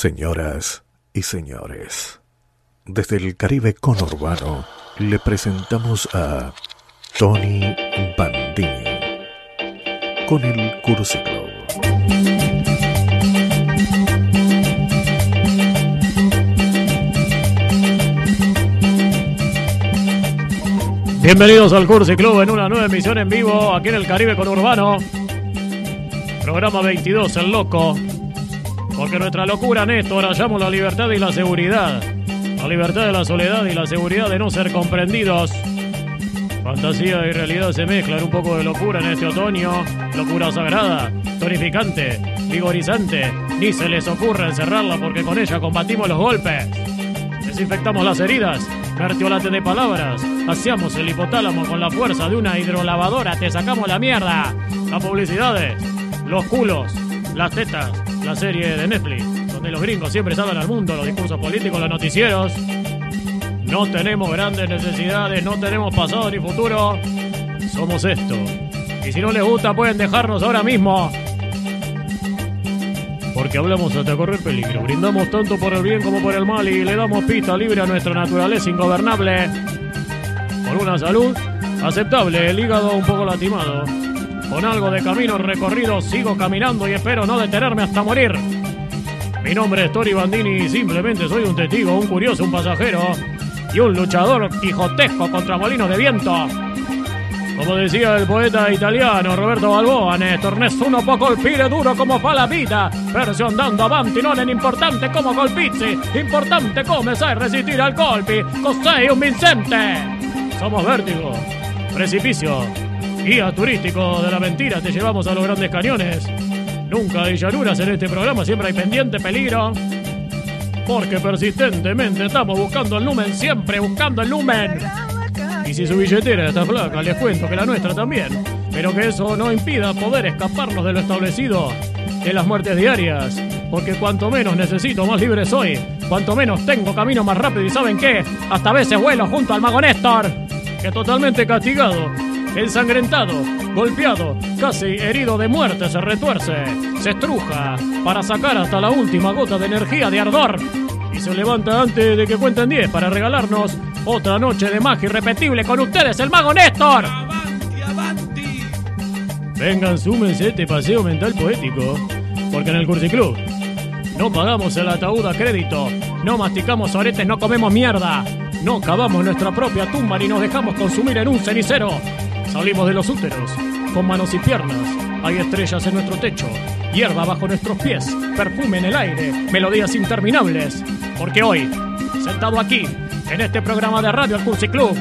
Señoras y señores, desde el Caribe conurbano le presentamos a Tony Bandini con el Club. Bienvenidos al Cursi Club en una nueva emisión en vivo aquí en el Caribe Conurbano. Programa 22, El Loco. Porque nuestra locura, Néstor, hallamos la libertad y la seguridad. La libertad de la soledad y la seguridad de no ser comprendidos. Fantasía y realidad se mezclan, un poco de locura en este otoño. Locura sagrada, tonificante, vigorizante. Ni se les ocurre encerrarla porque con ella combatimos los golpes. Desinfectamos las heridas, vertiolate de palabras. Hacíamos el hipotálamo con la fuerza de una hidrolavadora. Te sacamos la mierda. Las publicidades, los culos, las tetas, la serie de Netflix, donde los gringos siempre salvan al mundo, los discursos políticos, los noticieros. No tenemos grandes necesidades, no tenemos pasado ni futuro. Somos esto. Y si no les gusta, pueden dejarnos ahora mismo. Porque hablamos hasta correr peligro. Brindamos tanto por el bien como por el mal y le damos pista libre a nuestra naturaleza ingobernable. Por una salud aceptable, el hígado un poco lastimado. Con algo de camino recorrido, sigo caminando y espero no detenerme hasta morir. Mi nombre es Tori Bandini y simplemente soy un testigo, un curioso, un pasajero y un luchador quijotesco contra molinos de viento. Como decía el poeta italiano Roberto Balboa, Néstor nessuno può colpire duro como fa la vita, perché andando avanti non è importante come colpizzi, importante come sai resistir al colpi, cos'è un vincente. Somos vértigo, precipicio, guía turístico de la mentira, te llevamos a los grandes cañones. Nunca hay llanuras en este programa, siempre hay pendiente peligro. Porque persistentemente estamos buscando el lumen, siempre buscando el lumen. Y si su billetera está flaca, les cuento que la nuestra también. Pero que eso no impida poder escaparnos de lo establecido, de las muertes diarias. Porque cuanto menos necesito, más libre soy. Cuanto menos tengo camino más rápido y ¿saben qué? Hasta veces vuelo junto al mago Néstor. Que totalmente castigado, ensangrentado, golpeado, casi herido de muerte se retuerce, se estruja para sacar hasta la última gota de energía de ardor. Y se levanta antes de que cuenten 10 para regalarnos otra noche de magia irrepetible con ustedes, el mago Néstor. Vengan, súmense este paseo mental poético, porque en el Cursi Club no pagamos el ataúd a crédito, no masticamos aretes, no comemos mierda, no cavamos nuestra propia tumba ni nos dejamos consumir en un cenicero. Salimos de los úteros, con manos y piernas, hay estrellas en nuestro techo, hierba bajo nuestros pies, perfume en el aire, melodías interminables, porque hoy, sentado aquí, en este programa de radio El Cursi Club,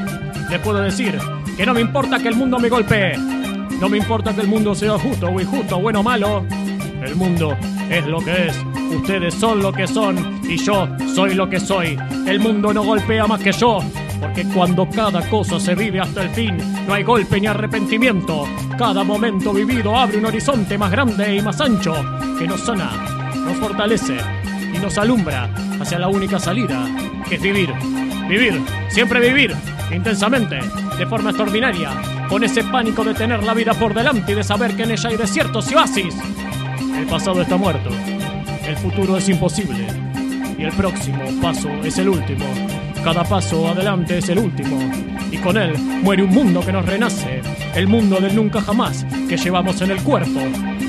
les puedo decir que no me importa que el mundo me golpee, no me importa que el mundo sea justo o injusto, bueno o malo, el mundo es lo que es, ustedes son lo que son y yo soy lo que soy. El mundo no golpea más que yo, porque cuando cada cosa se vive hasta el fin, no hay golpe ni arrepentimiento. Cada momento vivido abre un horizonte más grande y más ancho que nos sana, nos fortalece y nos alumbra hacia la única salida, que es vivir. Vivir, siempre vivir, intensamente, de forma extraordinaria, con ese pánico de tener la vida por delante y de saber que en ella hay desiertos y oasis. El pasado está muerto, el futuro es imposible y el próximo paso es el último. Cada paso adelante es el último y con él muere un mundo que nos renace, el mundo del nunca jamás que llevamos en el cuerpo,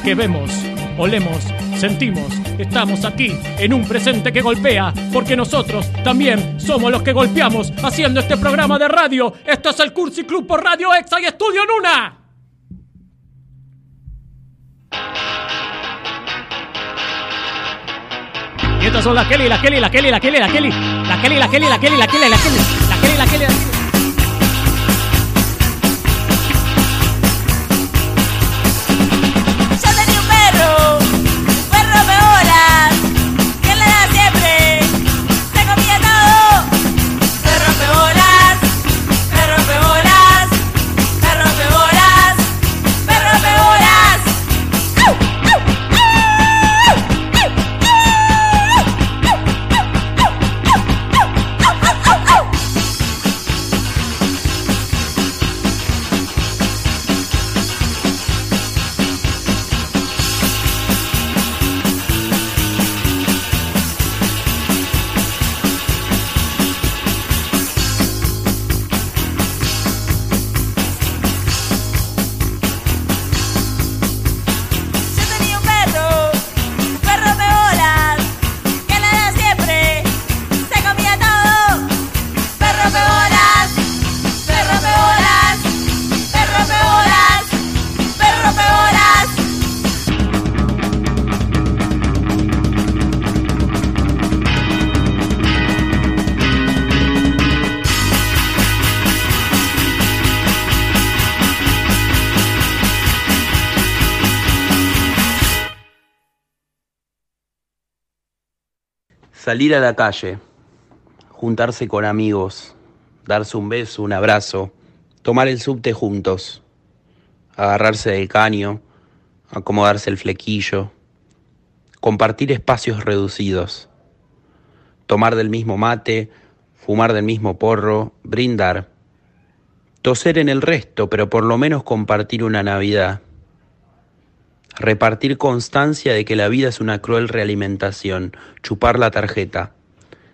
que vemos, olemos, sentimos, estamos aquí en un presente que golpea, porque nosotros también somos los que golpeamos haciendo este programa de radio. Esto es el Cursi Club por Radio Exa y Estudio Nuna. Y estas son la Kelly, la Kelly, la Kelly, la Kelly, la Kelly, la Kelly, la Kelly, la Kelly, la Kelly, la Kelly, la Kelly, la Kelly. Yo Salir a la calle, juntarse con amigos, darse un beso, un abrazo, tomar el subte juntos, agarrarse del caño, acomodarse el flequillo, compartir espacios reducidos, tomar del mismo mate, fumar del mismo porro, brindar, toser en el resto, pero por lo menos compartir una Navidad, repartir constancia de que la vida es una cruel realimentación, chupar la tarjeta,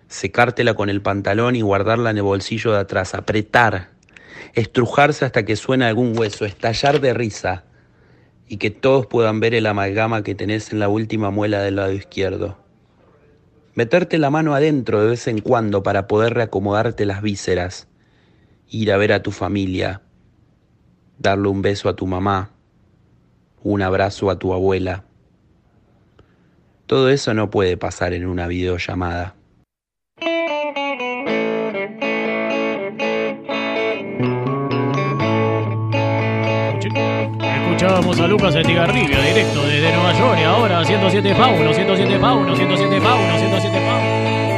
secártela con el pantalón y guardarla en el bolsillo de atrás, apretar, estrujarse hasta que suena algún hueso, estallar de risa y que todos puedan ver el amalgama que tenés en la última muela del lado izquierdo. Meterte la mano adentro de vez en cuando para poder reacomodarte las vísceras, ir a ver a tu familia, darle un beso a tu mamá, un abrazo a tu abuela. Todo eso no puede pasar en una videollamada. Escuchábamos a Lucas Estigarribia directo desde Nueva York y ahora 107 Fauno, 107 Fauno, 107 Fauno, 107 Fauno.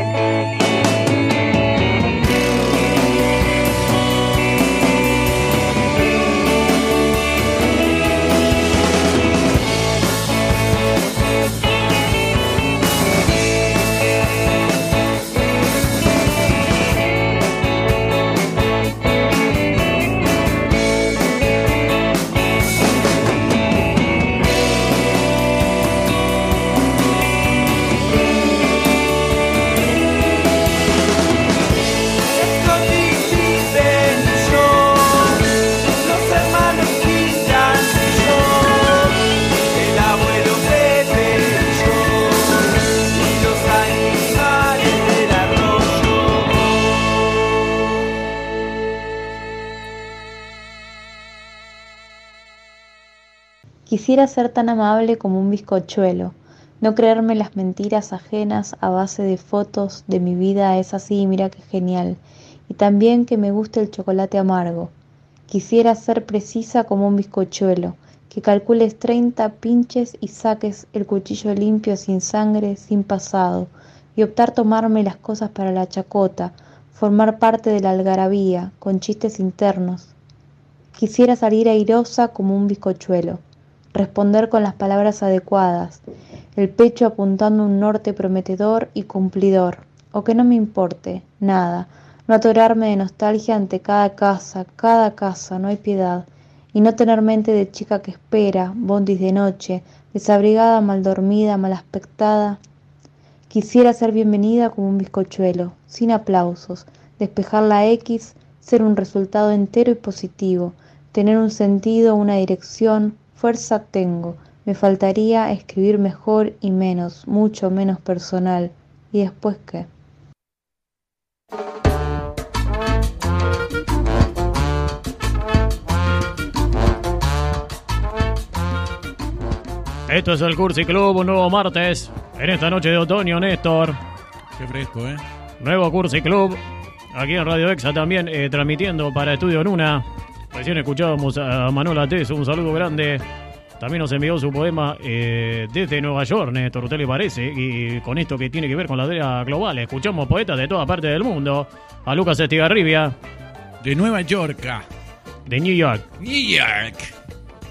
Quisiera ser tan amable como un bizcochuelo, no creerme las mentiras ajenas a base de fotos de mi vida es así, mira qué genial, y también que me guste el chocolate amargo. Quisiera ser precisa como un bizcochuelo, que calcules 30 pinches y saques el cuchillo limpio sin sangre, sin pasado, y optar tomarme las cosas para la chacota, formar parte de la algarabía, con chistes internos. Quisiera salir airosa como un bizcochuelo, responder con las palabras adecuadas, el pecho apuntando un norte prometedor y cumplidor, o que no me importe, nada, no atorarme de nostalgia ante cada casa, cada casa, no hay piedad, y no tener mente de chica que espera, bondis de noche, desabrigada, mal dormida, mal aspectada. Quisiera ser bienvenida como un bizcochuelo, sin aplausos, despejar la X, ser un resultado entero y positivo, tener un sentido, una dirección, fuerza tengo, me faltaría escribir mejor y menos, mucho menos personal. ¿Y después qué? Esto es el Cursi Club, un nuevo martes. En esta noche de otoño, Néstor. Qué fresco, ¿eh? Nuevo Cursi Club. Aquí en Radio Exa también eh, transmitiendo para Estudio Luna. Recién escuchábamos a Manuel Ates, un saludo grande. También nos envió su poema eh, desde Nueva York, Néstor, ¿usted le parece? Y con esto que tiene que ver con la idea global. Escuchamos poetas de toda parte del mundo. A Lucas Estigarribia, De Nueva York. de New York. New York.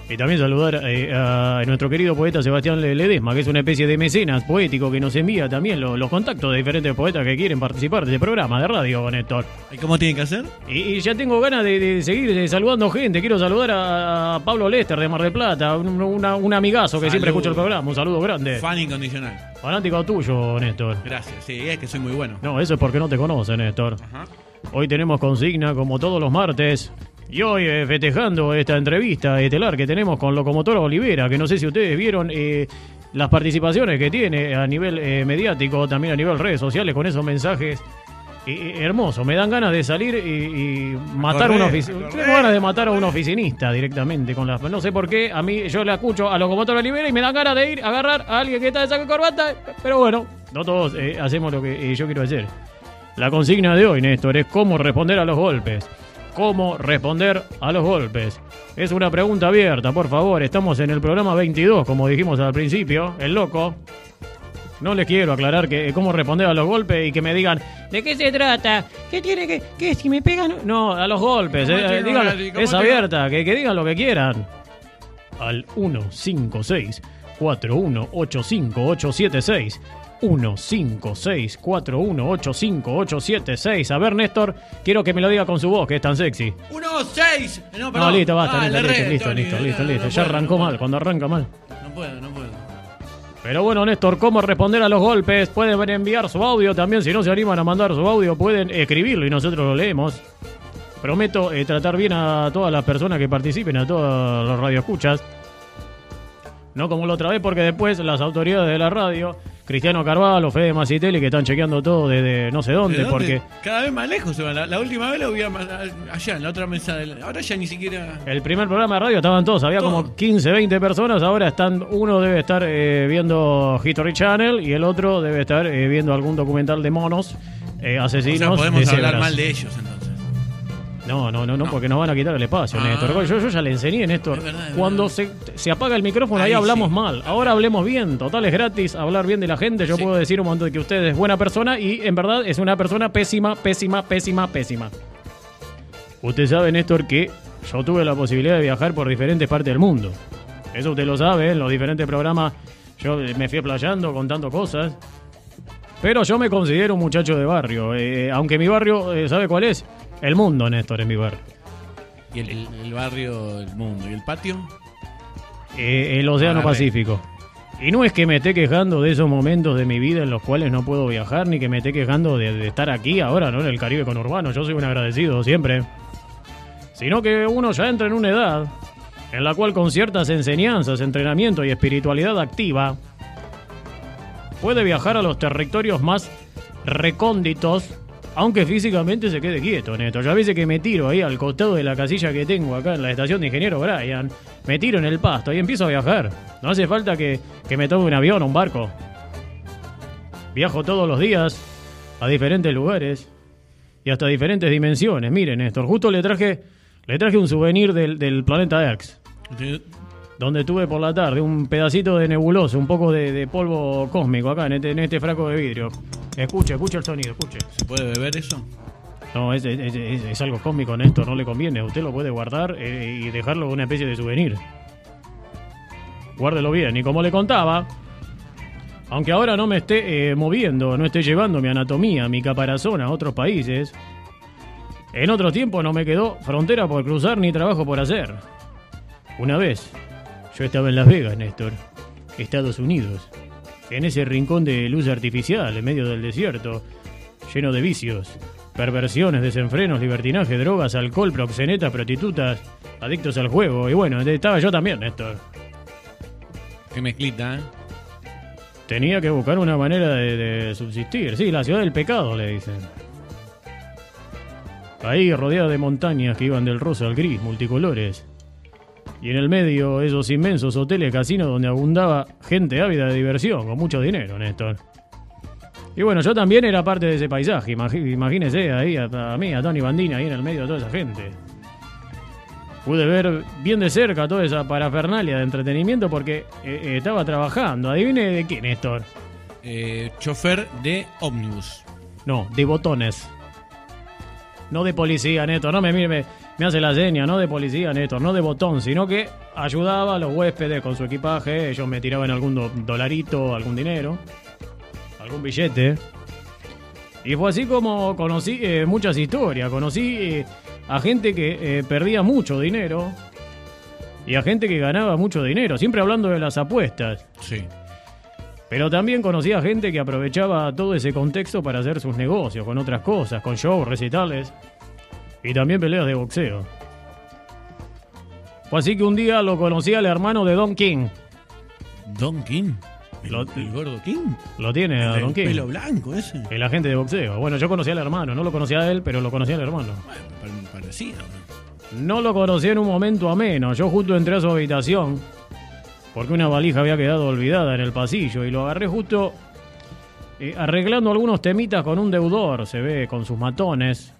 Y también saludar eh, a nuestro querido poeta Sebastián Le- Ledesma, que es una especie de mecenas poético que nos envía también lo- los contactos de diferentes poetas que quieren participar de este programa de radio, Néstor. ¿Y cómo tiene que hacer? Y, y ya tengo ganas de, de seguir eh, saludando gente. Quiero saludar a, Pablo Lester de Mar del Plata, un, una- un amigazo que siempre escucha el programa. Un saludo grande. Fan incondicional. Fanático tuyo, Néstor. Gracias. Sí, es que soy muy bueno. No, eso es porque no te conoce, Néstor. Ajá. Hoy tenemos consigna como todos los martes. Y hoy eh, festejando esta entrevista estelar que tenemos con Locomotora Olivera, que no sé si ustedes vieron eh, las participaciones que tiene a nivel eh, mediático, también a nivel redes sociales, con esos mensajes eh, hermosos. Me dan ganas de salir y, y matar a un oficinista. Tengo ganas de matar a un oficinista directamente con las. No sé por qué, a mí yo le escucho a Locomotora Olivera y me dan ganas de ir a agarrar a alguien que está de saco y corbata, pero bueno, no todos hacemos lo que yo quiero hacer. La consigna de hoy, Néstor, es cómo responder a los golpes. ¿Cómo responder a los golpes? Es una pregunta abierta, por favor. Estamos en el programa 22, como dijimos al principio. El loco. No les quiero aclarar que cómo responder a los golpes y que me digan, ¿de qué se trata? ¿Qué tiene que.? ¿Qué? Si me pegan. No, a los golpes. ¿Cómo eh, digan- te- es abierta, que, que digan lo que quieran. Al 156 4185876 156 4185876 A ver, Néstor, quiero que me lo diga con su voz, que es tan sexy. ¡Uno, seis! No, No, perdón. listo, basta, Ah, listo, listo, listo, listo, no, listo, no, listo. no Ya puedo, arrancó no mal, cuando arranca mal. No puedo, no puedo. Pero bueno, Néstor, ¿cómo responder a los golpes? Pueden enviar su audio también. Si no se animan a mandar su audio, pueden escribirlo y nosotros lo leemos. Prometo eh, tratar bien a todas las personas que participen, a todas las radioescuchas. No como la otra vez, porque después las autoridades de la radio, Cristiano Carvalho, Fede Macitelli, que están chequeando todo desde no sé dónde, ¿De dónde? porque Cada vez más lejos se van. La, la última vez lo vi allá, en la otra mesa. del- Ahora ya ni siquiera. el primer programa de radio estaban todos, había Todo. como 15, 20 personas, ahora están, uno debe estar eh, viendo History Channel y el otro debe estar eh, viendo algún documental de monos eh, O asesinos. sea, podemos de hablar mal de ellos entonces. No, no, no, no, porque nos van a quitar el espacio, Ah. Néstor. Yo, yo ya le enseñé, Néstor. Es verdad, es Cuando se, se apaga el micrófono, ahí, Ahí hablamos sí. mal. Ahora hablemos bien. Total, es gratis hablar bien de la gente. Yo Sí. puedo decir un montón de que usted es buena persona y en verdad es una persona pésima, pésima, pésima, pésima. Usted sabe, Néstor, que yo tuve la posibilidad de viajar por diferentes partes del mundo. Eso usted lo sabe, en los diferentes programas yo me fui playando, contando cosas. Pero yo me considero un muchacho de barrio. eh, aunque mi barrio, eh, ¿sabe cuál es? El mundo, Néstor, es mi barrio. Y el, el- el barrio, el mundo. ¿Y el patio? Eh, el Océano Arre. Pacífico. Y no es que me esté quejando de esos momentos de mi vida en los cuales no puedo viajar, ni que me esté quejando de, de estar aquí ahora, ¿no? En el Caribe conurbano. Yo soy un agradecido siempre. Sino que uno ya entra en una edad en la cual con ciertas enseñanzas, entrenamiento y espiritualidad activa, puede viajar a los territorios más recónditos, aunque físicamente se quede quieto, Neto. Ya veces que me tiro ahí al costado de la casilla que tengo acá en la estación de Ingeniero Brian, me tiro en el pasto y empiezo a viajar. No hace falta que, que me tome un avión o un barco. Viajo todos los días a diferentes lugares y hasta diferentes dimensiones. Miren, Néstor, justo le traje, le traje un souvenir del, planeta Erx donde tuve por la tarde un pedacito de nebuloso, un poco de, de polvo cósmico acá en este, en este fraco de vidrio. Escuche, escuche el sonido, escuche. ¿Se puede beber eso? No, es, es- es- es algo cósmico, Néstor, no le conviene. Usted lo puede guardar eh, y dejarlo una especie de souvenir. Guárdelo bien. Y como le contaba, aunque ahora no me esté eh, moviendo, no esté llevando mi anatomía, mi caparazón a otros países, en otro tiempo no me quedó frontera por cruzar ni trabajo por hacer. Una vez, yo estaba en Las Vegas, Néstor, Estados Unidos, en ese rincón de luz artificial, en medio del desierto, lleno de vicios, perversiones, desenfrenos, libertinaje, drogas, alcohol, proxenetas, prostitutas, adictos al juego. Y bueno, estaba yo también, Néstor. Qué mezclita, ¿eh? Tenía que buscar una manera de, de subsistir. Sí, la ciudad del pecado, le dicen. Ahí rodeada de montañas que iban del rosa al gris, multicolores. Y en el medio esos inmensos hoteles casinos donde abundaba gente ávida de diversión, con mucho dinero, Néstor. Y bueno, yo también era parte de ese paisaje. Imagínese ahí a, a mí, a Tony Bandini, ahí en el medio de toda esa gente. Pude ver bien de cerca toda esa parafernalia de entretenimiento porque eh, eh, estaba trabajando. Adivine de quién, Néstor. Eh, chofer de ómnibus. No, de botones. No de policía, Néstor. No me mire, me, hace la seña. No de policía, Néstor. No de botón, sino que ayudaba a los huéspedes con su equipaje. Ellos me tiraban algún do- dolarito, algún dinero, algún billete. Y fue así como conocí eh, muchas historias. Conocí eh, a gente que eh, perdía mucho dinero y a gente que ganaba mucho dinero. Siempre hablando de las apuestas. Sí. Pero también conocí a gente que aprovechaba todo ese contexto para hacer sus negocios con otras cosas, con shows, recitales y también peleas de boxeo. Fue así que un día lo conocí al hermano de Don King. Don King. El, Lo- el gordo King. Lo tiene a El Don King. pelo blanco ese. El agente de boxeo. Bueno, yo conocí al hermano, no lo conocía a él, pero lo conocía al hermano. Bueno. No lo conocí en un momento ameno. Yo justo entré a su habitación porque una valija había quedado olvidada en el pasillo y lo agarré justo eh, arreglando algunos temitas con un deudor, se ve, con sus matones.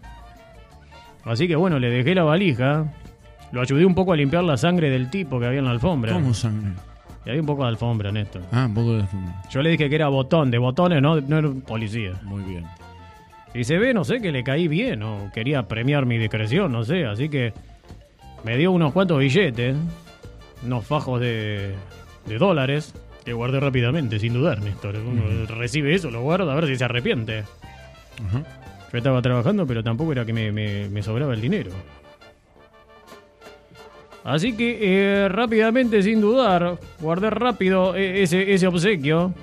Así que bueno, le dejé la valija, lo ayudé un poco a limpiar la sangre del tipo que había en la alfombra. ¿Cómo sangre? Y hay un poco de alfombra, Néstor. Ah, un poco de... Yo le dije que era botón, de botones, no, no era un policía. Muy bien. Y se ve, no sé, que le caí bien o quería premiar mi discreción, no sé. Así que me dio unos cuantos billetes, unos fajos de, de dólares, que guardé rápidamente, sin dudar, Néstor. Uno recibe eso, lo guarda, a ver si se arrepiente. Ajá. Yo estaba trabajando, pero tampoco era que me, me- me sobraba el dinero. Así que eh, rápidamente, sin dudar, guardé rápido eh, ese, ese obsequio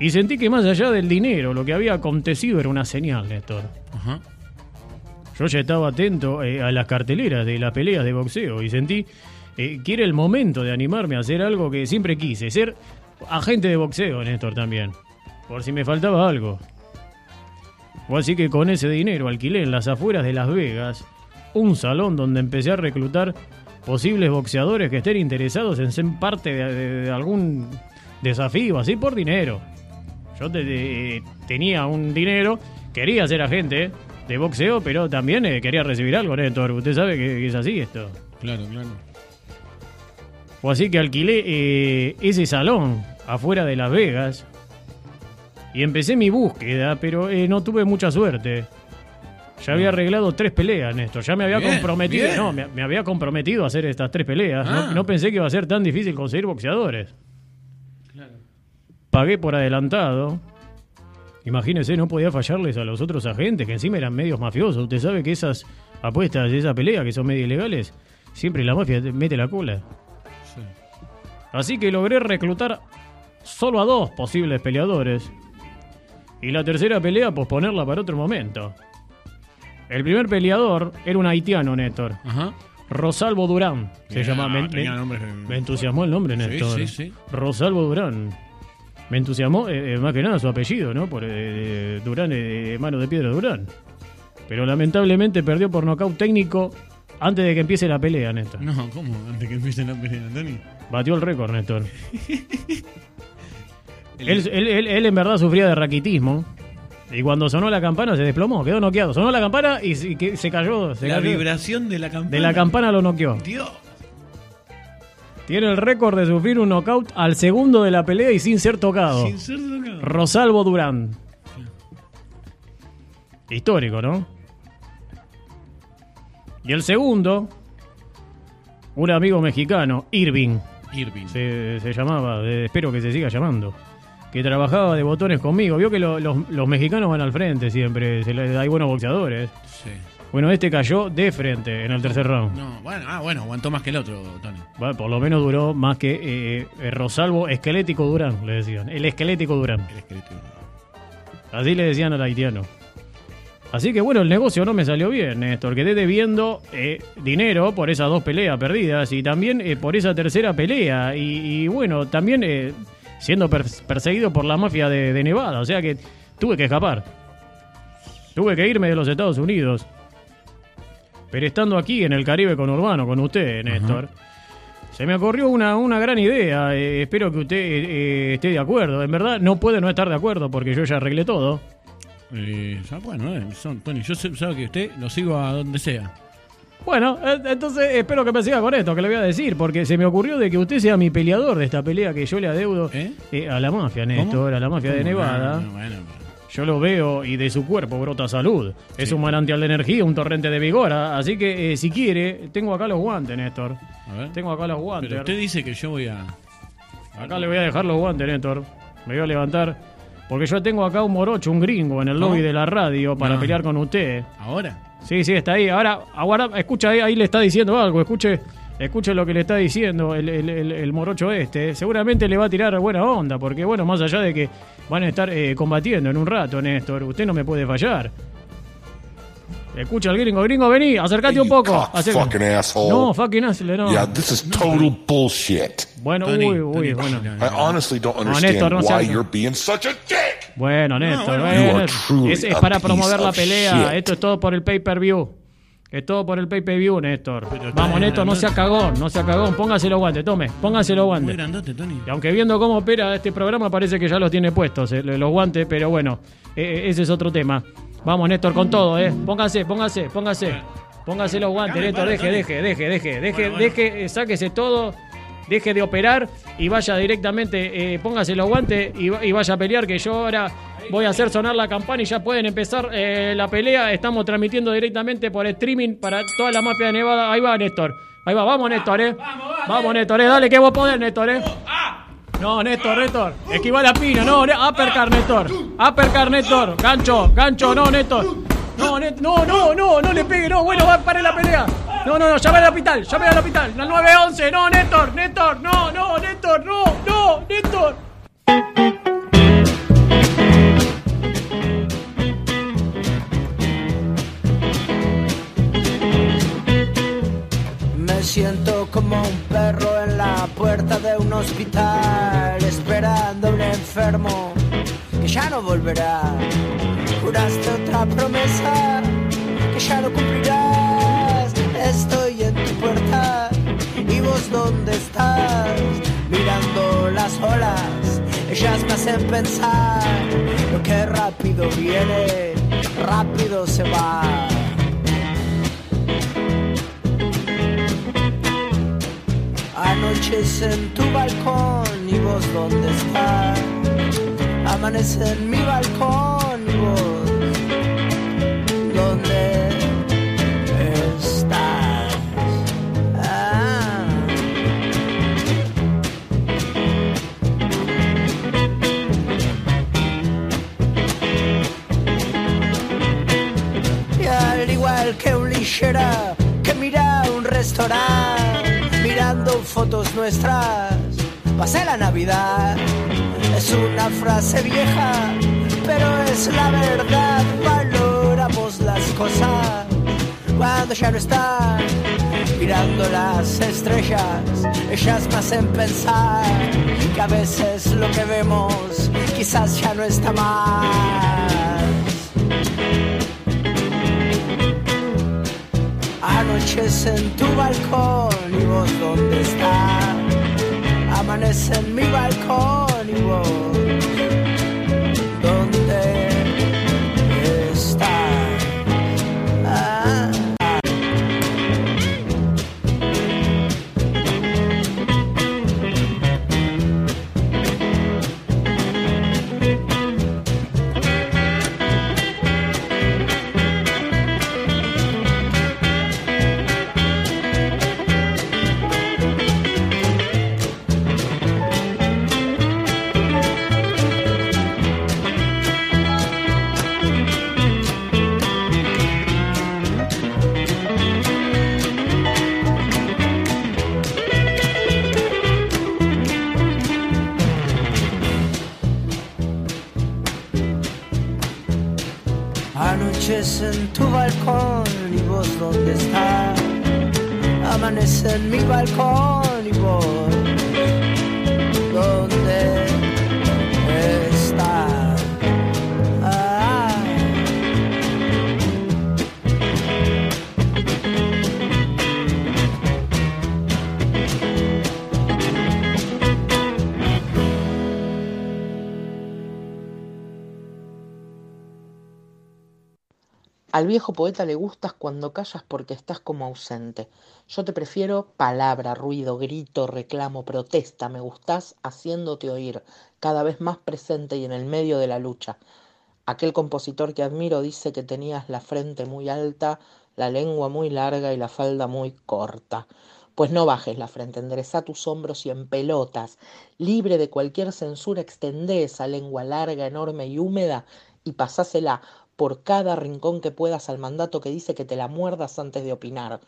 y sentí que más allá del dinero, lo que había acontecido era una señal, Néstor. Ajá. Yo ya estaba atento eh, a las carteleras de las peleas de boxeo y sentí eh, que era el momento de animarme a hacer algo que siempre quise, ser agente de boxeo, Néstor, también, por si me faltaba algo. Fue así que con ese dinero alquilé en las afueras de Las Vegas un salón donde empecé a reclutar posibles boxeadores que estén interesados en ser parte de, de- de algún desafío, así por dinero. Yo te- te- tenía un dinero, quería ser agente de boxeo, pero también eh, quería recibir algo, Néstor. Usted sabe que, que es así esto. Claro, claro. Fue así que alquilé eh, ese salón afuera de Las Vegas y empecé mi búsqueda, pero eh, no tuve mucha suerte. Ya había arreglado tres peleas, Néstor. Ya me había Bien, comprometido. bien. No, me, me había comprometido a hacer estas tres peleas. No- Ah. No, pensé que iba a ser tan difícil conseguir boxeadores. Pagué por adelantado. Imagínese, no podía fallarles a los otros agentes, que encima eran medios mafiosos. Usted sabe que esas apuestas de esa pelea, que son medio ilegales, siempre la mafia te mete la cola. Sí. Así que logré reclutar solo a dos posibles peleadores. Y la tercera pelea posponerla para otro momento. El primer peleador era un haitiano, Néstor. Ajá. Rosalvo Durán. Se Mirá, llama. Me, tenía me- me entusiasmó el nombre, Néstor. sí, sí. Rosalvo Durán. Me entusiasmó eh, eh, más que nada su apellido, ¿no? Por eh, Durán, eh, mano de piedra Durán. Pero lamentablemente perdió por nocaut técnico antes de que empiece la pelea, Néstor. No, ¿cómo? Antes que empiece la pelea, Tony. Batió el récord, Néstor. él, él- él- él en verdad sufría de raquitismo. Y cuando sonó la campana se desplomó, quedó noqueado. Sonó la campana y se, que- se cayó. se La cayó. vibración de la campana. De la campana lo noqueó. Dios. Tiene el récord de sufrir un knockout al segundo de la pelea y sin ser tocado. Sin ser tocado. Rosalvo Durán. Histórico, ¿no? Y el segundo, un amigo mexicano, Irving, Irving. se, se llamaba, eh, espero que se siga llamando, que trabajaba de botones conmigo. Vio que lo- los, los mexicanos van al frente siempre, se le- hay buenos boxeadores. Sí. Bueno, este cayó de frente en el tercer round. No, bueno, ah, bueno, aguantó más que el otro, Tony. Bueno, por lo menos duró más que eh, eh, Rosalvo Esquelético Durán, le decían. El Esquelético Durán. El esqueleto. Así le decían al haitiano. Así que bueno, el negocio no me salió bien, Néstor. Quedé debiendo eh, dinero por esas dos peleas perdidas y también eh, por esa tercera pelea. Y, y, bueno, también eh, siendo per- perseguido por la mafia de, de Nevada. O sea que tuve que escapar. Tuve que irme de los Estados Unidos. Pero estando aquí en el Caribe con Urbano, con usted, Néstor, se me ocurrió una, una gran idea. Eh, espero que usted eh, eh, esté de acuerdo. En verdad, no puede no estar de acuerdo porque yo ya arreglé todo. Eh, ya, bueno, eh, son, Tony, yo sé- sabe que usted lo sigo a donde sea. Bueno, eh, entonces espero que me siga con esto que le voy a decir, porque se me ocurrió de que usted sea mi peleador de esta pelea que yo le adeudo ¿Eh? eh, a la mafia, Néstor, a la mafia de ¿Cómo? Nevada. Bueno, Yo lo veo y de su cuerpo brota salud. Es un manantial de energía, un torrente de vigor. ah, Así que eh, si quiere, tengo acá los guantes, Néstor. a ver. Tengo acá los guantes. Pero usted dice que yo voy a. Acá le voy a dejar los guantes, Néstor. Me voy a levantar. Porque yo tengo acá un morocho, un gringo, en el lobby de la radio para No. pelear con usted. ¿Ahora? Sí, sí, está ahí. Ahora, aguarda, escucha, ahí, ahí le está diciendo algo. Escuche, escuche lo que le está diciendo el, el- el- el morocho este. Seguramente le va a tirar buena onda, porque bueno, más allá de que van a estar eh, combatiendo en un rato, Néstor, usted no me puede fallar. Escucha al gringo, gringo, vení, acercate Hey, un you poco. cock Acércate. fucking asshole. No, fucking asshole, no. Yeah, this is total bullshit. Bueno, Tony, uy, uy, Tony, bueno. Tony, I honestly don't No, understand Néstor, no why seas- you're being such a dick. Bueno, Néstor, bueno, es, es para promover la pelea. shit. Esto es todo por el pay-per-view. Es todo por el pay-per-view, Néstor. Pero Vamos, Néstor, no sea cagón, no sea cagón. Póngase los guantes, tome, póngase los Muy guantes. grandote, Tony. Y aunque viendo cómo opera este programa, parece que ya los tiene puestos eh, los guantes, pero bueno, eh, ese es otro tema. Vamos, Néstor, con todo, ¿eh? Póngase, póngase, póngase. Póngase los guantes, Néstor, deje, deje, deje, deje, deje, deje, eh, sáquese todo deje de operar y vaya directamente, eh, póngase los guantes y, va- y vaya a pelear, que yo ahora voy a hacer sonar la campana y ya pueden empezar eh, la pelea. Estamos transmitiendo directamente por streaming para toda la mafia de Nevada. Ahí va Néstor. Ahí va, vamos Néstor, eh. Vamos Néstor, eh. Dale que vos podés, Néstor, eh. No, Néstor, Néstor. Esquiva la pina, no, uppercut, Néstor. Uppercut, Néstor. Gancho, gancho, no, Néstor. No, Néstor, no, no, no, no le pegue, no. Bueno, va, pare la pelea. No, no, no, llame al hospital, llame al hospital. La 911, no, Néstor, Néstor, no, no, Néstor, no, no, Néstor. Puerta de un hospital, esperando un enfermo que ya no volverá. Juraste otra promesa que ya no cumplirás. Estoy en tu puerta y vos dónde estás, mirando las olas. Ellas me hacen pensar lo que rápido viene, rápido se va. Anochece en tu balcón y vos dónde estás. Amanece en mi balcón y vos dónde estás. Ah. Y al igual que un lixera que mira un restaurante fotos nuestras, pasé la Navidad. Es una frase vieja, pero es la verdad. Valoramos las cosas cuando ya no están. Mirando las estrellas, ellas me hacen pensar que a veces lo que vemos quizás ya no está más. Anochece en tu balcón y vos dónde estás. Amanece en mi balcón y vos Al viejo poeta le gustas cuando callas porque estás como ausente. Yo te prefiero palabra, ruido, grito, reclamo, protesta. Me gustás haciéndote oír, cada vez más presente y en el medio de la lucha. Aquel compositor que admiro dice que tenías la frente muy alta, la lengua muy larga y la falda muy corta. Pues no bajes la frente, endereza tus hombros y en pelotas, libre de cualquier censura, extendé esa lengua larga, enorme y húmeda y pasásela por cada rincón que puedas al mandato que dice que te la muerdas antes de opinar.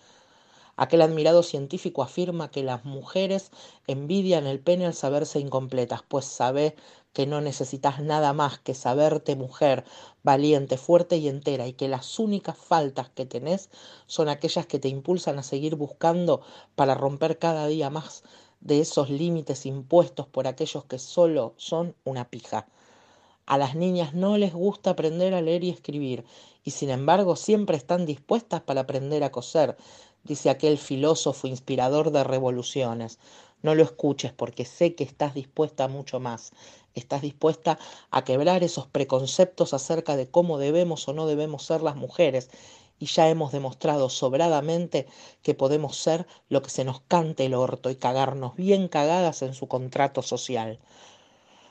Aquel admirado científico afirma que las mujeres envidian el pene al saberse incompletas, pues sabe que no necesitas nada más que saberte mujer, valiente, fuerte y entera, y que las únicas faltas que tenés son aquellas que te impulsan a seguir buscando para romper cada día más de esos límites impuestos por aquellos que solo son una pija. A las niñas no les gusta aprender a leer y escribir, y sin embargo siempre están dispuestas para aprender a coser, dice aquel filósofo inspirador de revoluciones. No lo escuches porque sé que estás dispuesta a mucho más. Estás dispuesta a quebrar esos preconceptos acerca de cómo debemos o no debemos ser las mujeres y ya hemos demostrado sobradamente que podemos ser lo que se nos cante el orto y cagarnos bien cagadas en su contrato social.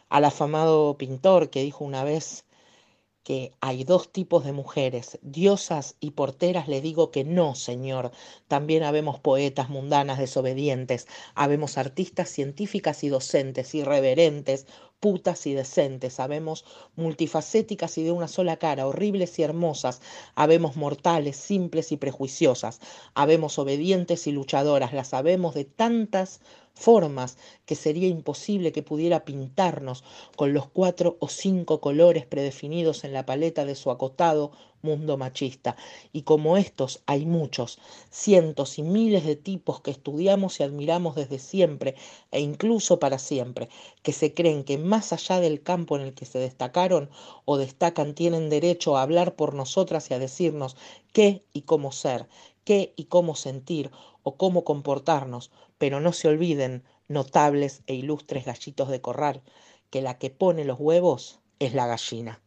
Al afamado pintor que dijo una vez que hay dos tipos de mujeres, diosas y porteras, le digo que no, señor. También habemos poetas mundanas desobedientes, habemos artistas científicas y docentes, irreverentes, putas y decentes, habemos multifacéticas y de una sola cara, horribles y hermosas, habemos mortales, simples y prejuiciosas, habemos obedientes y luchadoras, las sabemos de tantas formas que sería imposible que pudiera pintarnos con los cuatro o cinco colores predefinidos en la paleta de su acotado mundo machista. Y como estos hay muchos, cientos y miles de tipos que estudiamos y admiramos desde siempre e incluso para siempre, que se creen que más allá del campo en el que se destacaron o destacan tienen derecho a hablar por nosotras y a decirnos qué y cómo ser, qué y cómo sentir o cómo comportarnos, pero no se olviden, notables e ilustres gallitos de corral, que la que pone los huevos es la gallina.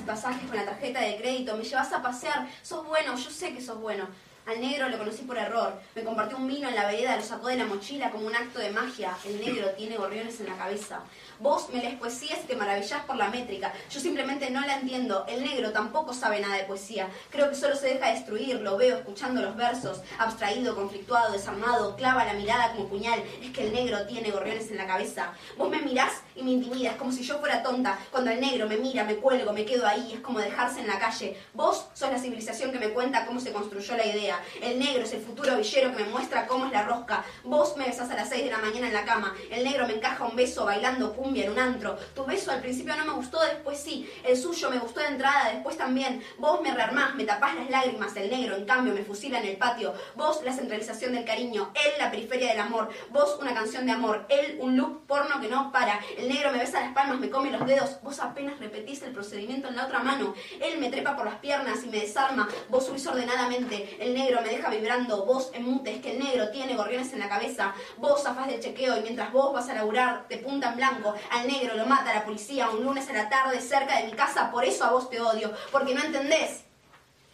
Y pasajes con la tarjeta de crédito. Me llevas a pasear. Sos bueno, yo sé que sos bueno. Al negro lo conocí por error. Me compartió un vino en la vereda, lo sacó de la mochila como un acto de magia. El negro tiene gorriones en la cabeza. Vos me lees poesías y te maravillás por la métrica. Yo simplemente no la entiendo. El negro tampoco sabe nada de poesía. Creo que solo se deja destruir. Lo veo escuchando los versos. Abstraído, conflictuado, desarmado. Clava la mirada como puñal. Es que el negro tiene gorriones en la cabeza. Vos me mirás y me intimidas como si yo fuera tonta. Cuando el negro me mira, me cuelgo, me quedo ahí. Es como dejarse en la calle. Vos sos la civilización que me cuenta cómo se construyó la idea. El negro es el futuro villero que me muestra cómo es la rosca. Vos me besás a las 6 de la mañana en la cama. El negro me encaja un beso bailando cumbia en un antro. Tu beso al principio no me gustó, después sí. El suyo me gustó de entrada, después también. Vos me rearmás, me tapás las lágrimas. El negro, en cambio, me fusila en el patio. Vos la centralización del cariño. Él la periferia del amor. Vos una canción de amor. Él un loop porno que no para. El negro me besa las palmas, me come los dedos. Vos apenas repetís el procedimiento en la otra mano. Él me trepa por las piernas y me desarma. Vos subís ordenadamente. El negro me deja vibrando. Vos en mute, es que el negro tiene gorriones en la cabeza. Vos zafás del chequeo y mientras vos vas a laburar de punta en blanco, al negro lo mata la policía un lunes a la tarde cerca de mi casa. Por eso a vos te odio, porque no entendés.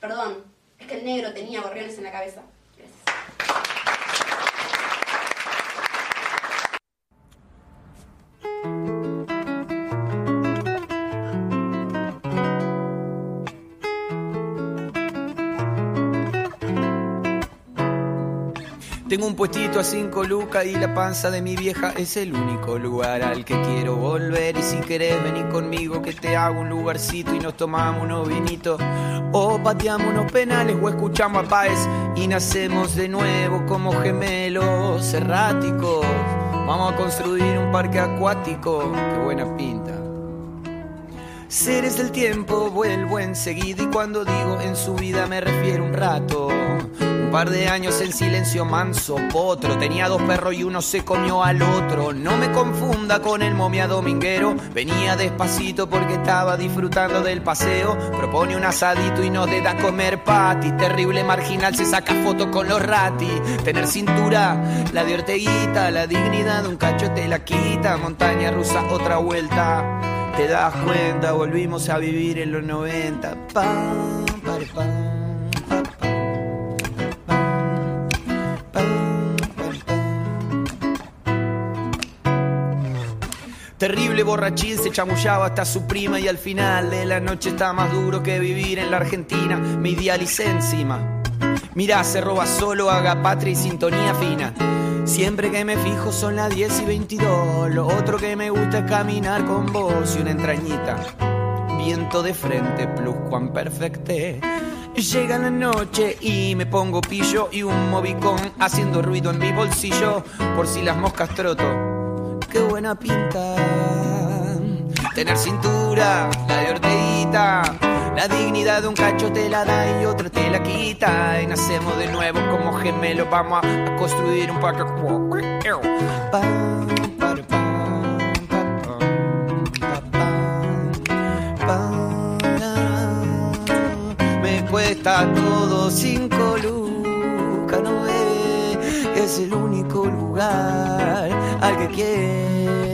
Perdón, es que el negro tenía gorriones en la cabeza. Tengo un puestito a cinco lucas y la panza de mi vieja es el único lugar al que quiero volver. Y si querés venir conmigo que te hago un lugarcito y nos tomamos unos vinitos. O pateamos unos penales o escuchamos a Páez y nacemos de nuevo como gemelos erráticos. Vamos a construir un parque acuático. Qué buena pinta. Seres del tiempo vuelvo enseguida y cuando digo en su vida me refiero un rato. Un par de años en silencio manso, potro. Tenía dos perros y uno se comió al otro. No me confunda con el momia dominguero. Venía despacito porque estaba disfrutando del paseo. Propone un asadito y nos da a comer pati. Terrible marginal se saca fotos con los rati. Tener cintura, la de Orteguita, la dignidad de un cacho te la quita. Montaña rusa, otra vuelta. Te das cuenta, volvimos a vivir en los 90. Pam, pare, pam, pa, pam, pam, pare, pam. Terrible borrachín se chamullaba hasta su prima y al final de la noche está más duro que vivir en la Argentina. Me idealicé encima. Mirá, se roba solo, haga patria y sintonía fina. Siempre que me fijo son las 10 y 22. Lo otro que me gusta es caminar con vos y una entrañita. Viento de frente, plus cuan perfecte. Llega la noche y me pongo pillo y un movicón haciendo ruido en mi bolsillo por si las moscas troto. Qué buena pinta. Tener cintura, la de Orteguita. La dignidad de un cacho te la da y otra te la quita. Y nacemos de nuevo como gemelos. Vamos a, construir un parque. Me cuesta todo cinco lucas, no ve. Es el único lugar al que quiero.